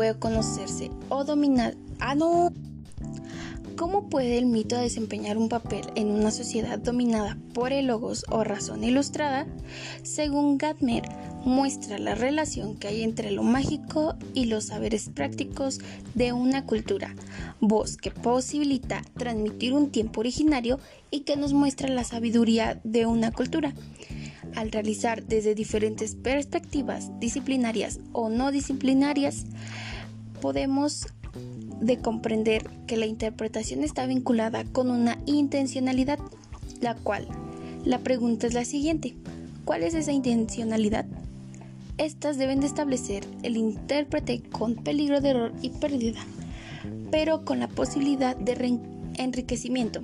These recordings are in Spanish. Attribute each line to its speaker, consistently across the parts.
Speaker 1: puede conocerse o dominar. Ah, no. ¿Cómo puede el mito desempeñar un papel en una sociedad dominada por el logos o razón ilustrada? Según Gatmer, muestra la relación que hay entre lo mágico y los saberes prácticos de una cultura, voz que posibilita transmitir un tiempo originario y que nos muestra la sabiduría de una cultura. Al realizar desde diferentes perspectivas disciplinarias o no disciplinarias, podemos de comprender que la interpretación está vinculada con una intencionalidad, la cual la pregunta es la siguiente, ¿cuál es esa intencionalidad? Estas deben de establecer el intérprete con peligro de error y pérdida, pero con la posibilidad de enriquecimiento,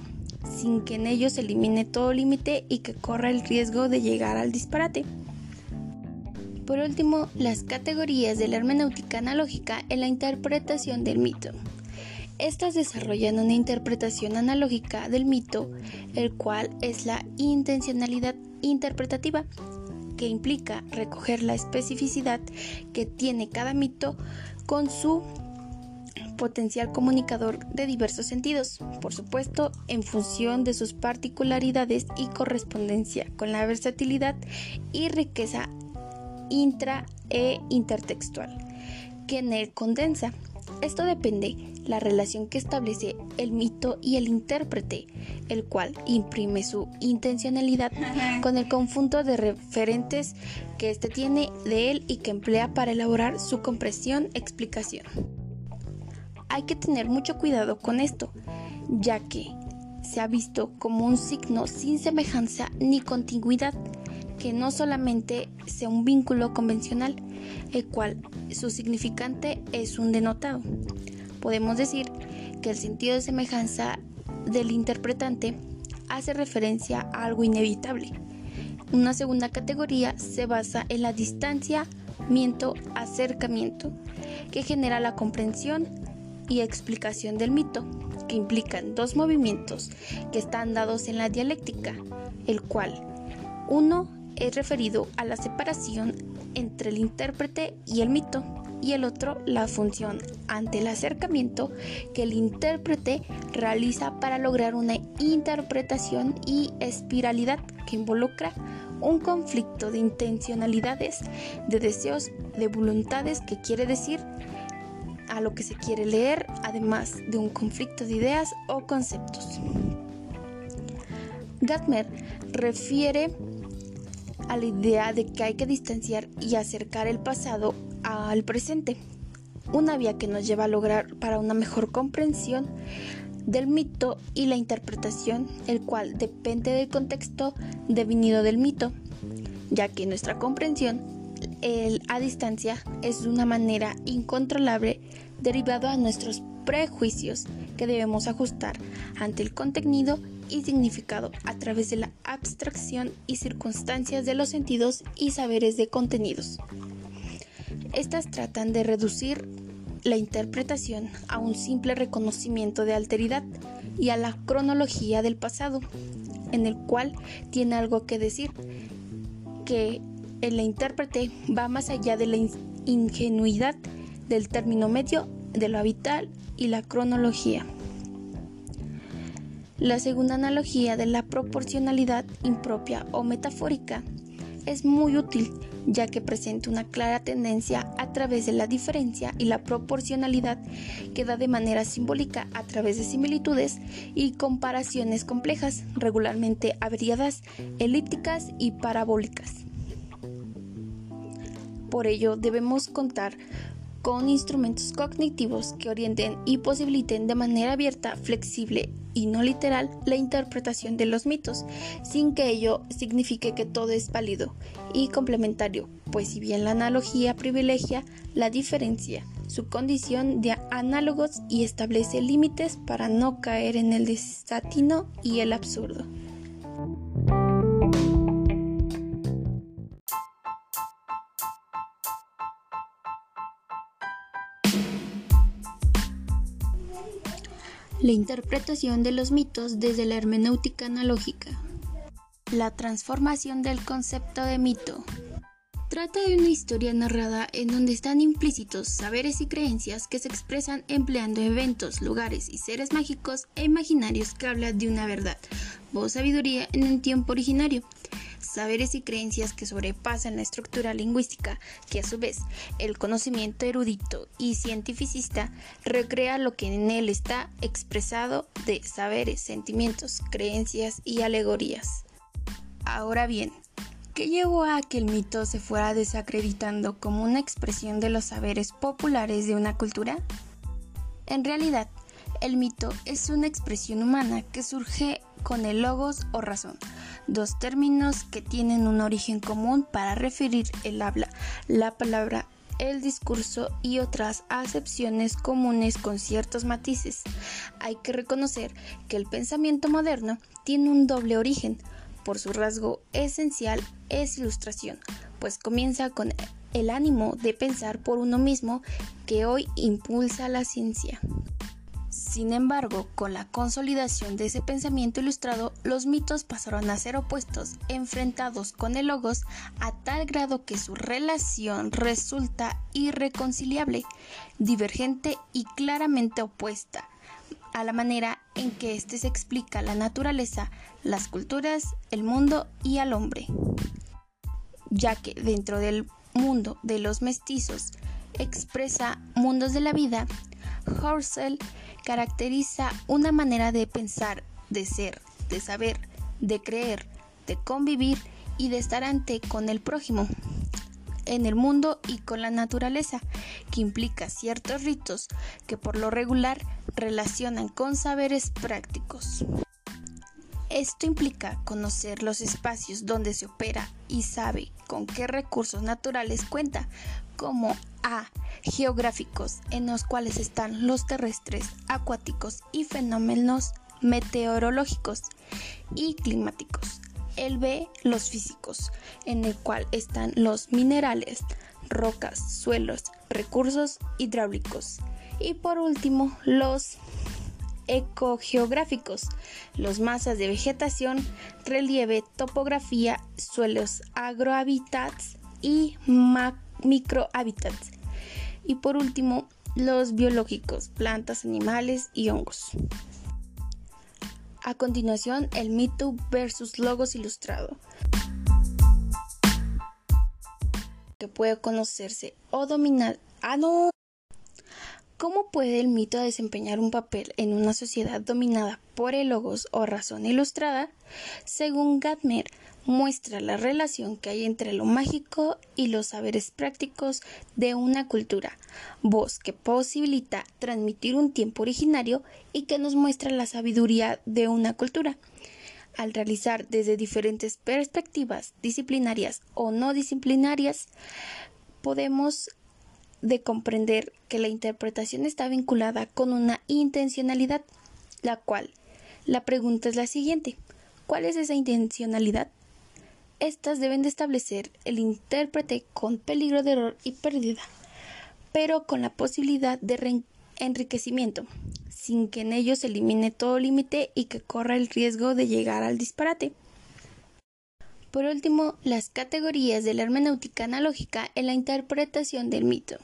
Speaker 1: sin que en ellos se elimine todo límite y que corra el riesgo de llegar al disparate. Por último, las categorías de la hermenéutica analógica en la interpretación del mito. Estas desarrollan una interpretación analógica del mito, el cual es la intencionalidad interpretativa, que implica recoger la especificidad que tiene cada mito con su potencial comunicador de diversos sentidos, por supuesto, en función de sus particularidades y correspondencia con la versatilidad y riqueza intra e intertextual que en él condensa. Esto depende la relación que establece el mito y el intérprete, el cual imprime su intencionalidad con el conjunto de referentes que éste tiene de él y que emplea para elaborar su compresión explicación. Hay que tener mucho cuidado con esto, ya que se ha visto como un signo sin semejanza ni continuidad que no solamente sea un vínculo convencional, el cual su significante es un denotado. Podemos decir que el sentido de semejanza del interpretante hace referencia a algo inevitable. Una segunda categoría se basa en la distanciamiento, acercamiento, que genera la comprensión y explicación del mito, que implican dos movimientos que están dados en la dialéctica, el cual uno es referido a la separación entre el intérprete y el mito y el otro la función ante el acercamiento que el intérprete realiza para lograr una interpretación y espiralidad que involucra un conflicto de intencionalidades, de deseos, de voluntades que quiere decir a lo que se quiere leer, además de un conflicto de ideas o conceptos. Gatmer refiere a la idea de que hay que distanciar y acercar el pasado al presente, una vía que nos lleva a lograr para una mejor comprensión del mito y la interpretación, el cual depende del contexto devenido del mito, ya que nuestra comprensión a distancia es de una manera incontrolable derivado a nuestros prejuicios que debemos ajustar ante el contenido y significado a través de la abstracción y circunstancias de los sentidos y saberes de contenidos. Estas tratan de reducir la interpretación a un simple reconocimiento de alteridad y a la cronología del pasado, en el cual tiene algo que decir, que el intérprete va más allá de la ingenuidad del término medio de lo habitual y la cronología. La segunda analogía de la proporcionalidad impropia o metafórica es muy útil ya que presenta una clara tendencia a través de la diferencia y la proporcionalidad que da de manera simbólica a través de similitudes y comparaciones complejas, regularmente abreviadas, elípticas y parabólicas. Por ello debemos contar con instrumentos cognitivos que orienten y posibiliten de manera abierta, flexible y no literal la interpretación de los mitos, sin que ello signifique que todo es válido y complementario, pues si bien la analogía privilegia la diferencia, su condición de análogos y establece límites para no caer en el desatino y el absurdo. La interpretación de los mitos desde la hermenéutica analógica. La transformación del concepto de mito. Trata de una historia narrada en donde están implícitos saberes y creencias que se expresan empleando eventos, lugares y seres mágicos e imaginarios que hablan de una verdad, voz sabiduría en un tiempo originario saberes y creencias que sobrepasan la estructura lingüística, que a su vez el conocimiento erudito y cientificista recrea lo que en él está expresado de saberes, sentimientos, creencias y alegorías. Ahora bien, ¿qué llevó a que el mito se fuera desacreditando como una expresión de los saberes populares de una cultura? En realidad, el mito es una expresión humana que surge con el logos o razón, dos términos que tienen un origen común para referir el habla, la palabra, el discurso y otras acepciones comunes con ciertos matices. Hay que reconocer que el pensamiento moderno tiene un doble origen. Por su rasgo esencial es ilustración, pues comienza con el ánimo de pensar por uno mismo que hoy impulsa la ciencia. Sin embargo, con la consolidación de ese pensamiento ilustrado, los mitos pasaron a ser opuestos, enfrentados con el logos, a tal grado que su relación resulta irreconciliable, divergente y claramente opuesta a la manera en que éste se explica la naturaleza, las culturas, el mundo y al hombre. Ya que dentro del mundo de los mestizos expresa mundos de la vida, Horsell caracteriza una manera de pensar, de ser, de saber, de creer, de convivir y de estar ante con el prójimo en el mundo y con la naturaleza, que implica ciertos ritos que por lo regular relacionan con saberes prácticos. Esto implica conocer los espacios donde se opera y sabe con qué recursos naturales cuenta, como A. Geográficos, en los cuales están los terrestres, acuáticos y fenómenos meteorológicos y climáticos. El B. Los físicos, en el cual están los minerales, rocas, suelos, recursos hidráulicos. Y por último, los ecogeográficos, los masas de vegetación, relieve, topografía, suelos, agrohábitats y microhábitats. Y por último, los biológicos, plantas, animales y hongos. A continuación, el mito versus logos ilustrado. Que puede conocerse o dominar. Ah, no. ¿Cómo puede el mito desempeñar un papel en una sociedad dominada por el logos o razón ilustrada? Según Gatmer, muestra la relación que hay entre lo mágico y los saberes prácticos de una cultura, voz que posibilita transmitir un tiempo originario y que nos muestra la sabiduría de una cultura. Al realizar desde diferentes perspectivas disciplinarias o no disciplinarias, podemos de comprender que la interpretación está vinculada con una intencionalidad, la cual la pregunta es la siguiente. ¿Cuál es esa intencionalidad? Estas deben de establecer el intérprete con peligro de error y pérdida, pero con la posibilidad de enriquecimiento, sin que en ellos se elimine todo límite y que corra el riesgo de llegar al disparate. Por último, las categorías de la hermenéutica analógica en la interpretación del mito.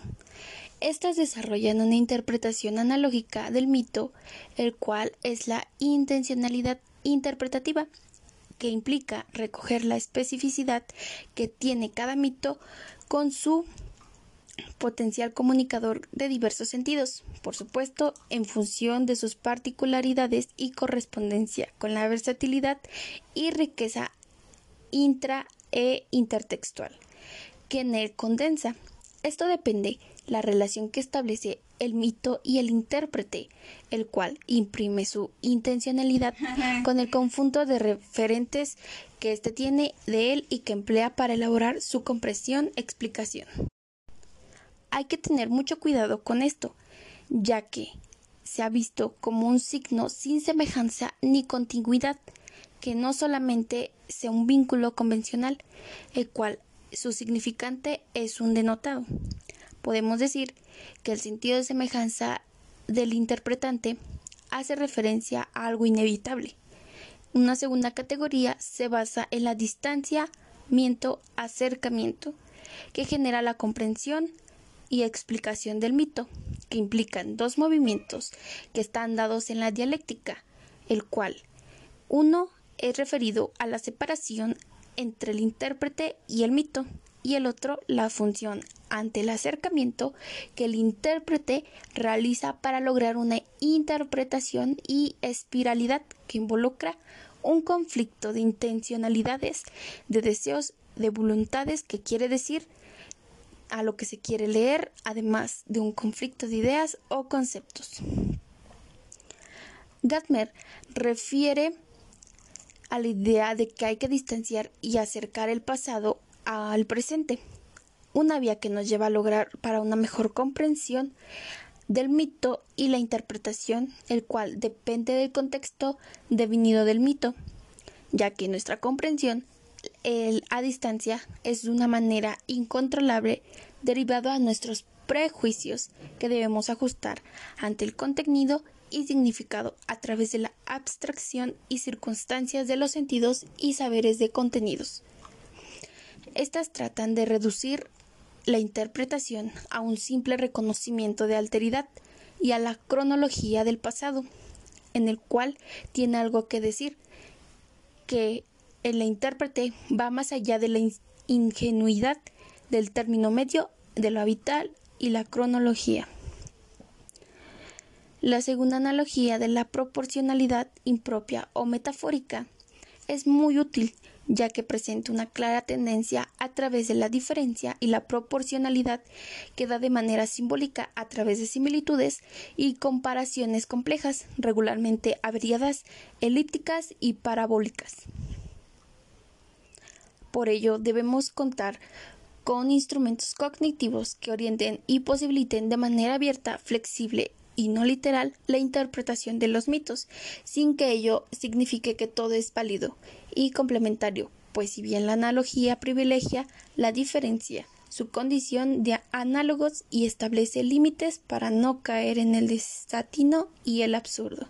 Speaker 1: Estas desarrollan una interpretación analógica del mito, el cual es la intencionalidad interpretativa, que implica recoger la especificidad que tiene cada mito con su potencial comunicador de diversos sentidos, por supuesto, en función de sus particularidades y correspondencia con la versatilidad y riqueza intra e intertextual que en él condensa. Esto depende la relación que establece el mito y el intérprete, el cual imprime su intencionalidad con el conjunto de referentes que éste tiene de él y que emplea para elaborar su compresión explicación. Hay que tener mucho cuidado con esto, ya que se ha visto como un signo sin semejanza ni continuidad, que no solamente sea un vínculo convencional, el cual su significante es un denotado. Podemos decir que el sentido de semejanza del interpretante hace referencia a algo inevitable. Una segunda categoría se basa en la distancia distanciamiento-acercamiento, que genera la comprensión y explicación del mito, que implican dos movimientos que están dados en la dialéctica, el cual uno es referido a la separación entre el intérprete y el mito, y el otro la función ante el acercamiento que el intérprete realiza para lograr una interpretación y espiralidad que involucra un conflicto de intencionalidades, de deseos, de voluntades, que quiere decir a lo que se quiere leer, además de un conflicto de ideas o conceptos. Gatmer refiere a la idea de que hay que distanciar y acercar el pasado al presente, una vía que nos lleva a lograr para una mejor comprensión del mito y la interpretación, el cual depende del contexto devenido del mito, ya que nuestra comprensión a distancia es de una manera incontrolable derivado a nuestros prejuicios que debemos ajustar ante el contenido y significado a través de la abstracción y circunstancias de los sentidos y saberes de contenidos. Estas tratan de reducir la interpretación a un simple reconocimiento de alteridad y a la cronología del pasado, en el cual tiene algo que decir, que el intérprete va más allá de la ingenuidad del término medio de lo habitual y la cronología. La segunda analogía de la proporcionalidad impropia o metafórica es muy útil ya que presenta una clara tendencia a través de la diferencia y la proporcionalidad que da de manera simbólica a través de similitudes y comparaciones complejas, regularmente abreviadas, elípticas y parabólicas. Por ello, debemos contar con instrumentos cognitivos que orienten y posibiliten de manera abierta, flexible y no literal la interpretación de los mitos, sin que ello signifique que todo es válido y complementario, pues si bien la analogía privilegia la diferencia, su condición de análogos y establece límites para no caer en el desatino y el absurdo.